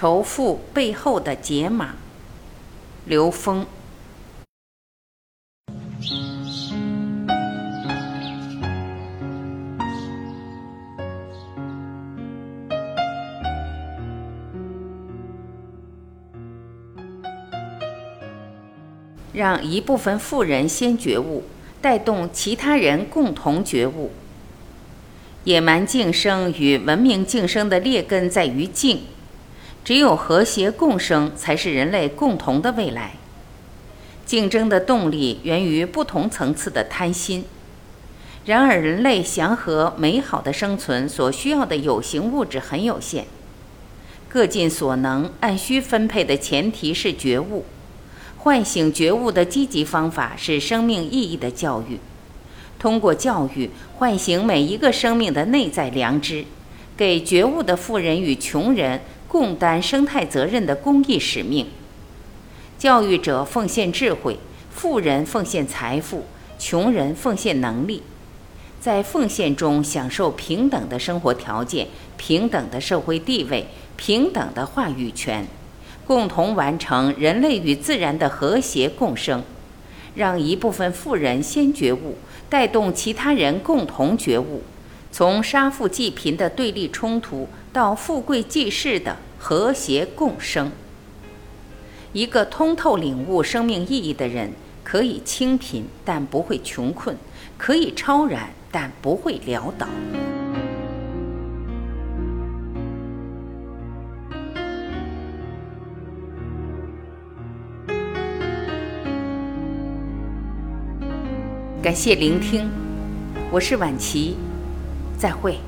仇富背后的解码，刘峰。让一部分富人先觉悟，带动其他人共同觉悟。野蛮竞争与文明竞争的劣根在于竞，只有和谐共生才是人类共同的未来。竞争的动力源于不同层次的贪心。然而，人类祥和美好的生存所需要的有形物质很有限，各尽所能、按需分配的前提是觉悟。唤醒觉悟的积极方法是生命意义的教育，通过教育唤醒每一个生命的内在良知，给觉悟的富人与穷人共担生态责任的公益使命。教育者奉献智慧，富人奉献财富，穷人奉献能力，在奉献中享受平等的生活条件、平等的社会地位、平等的话语权。共同完成人类与自然的和谐共生，让一部分富人先觉悟，带动其他人共同觉悟，从杀富济贫的对立冲突到富贵济世的和谐共生。一个通透领悟生命意义的人，可以清贫，但不会穷困；可以超然，但不会潦倒。感谢聆听，我是晚琪，再会。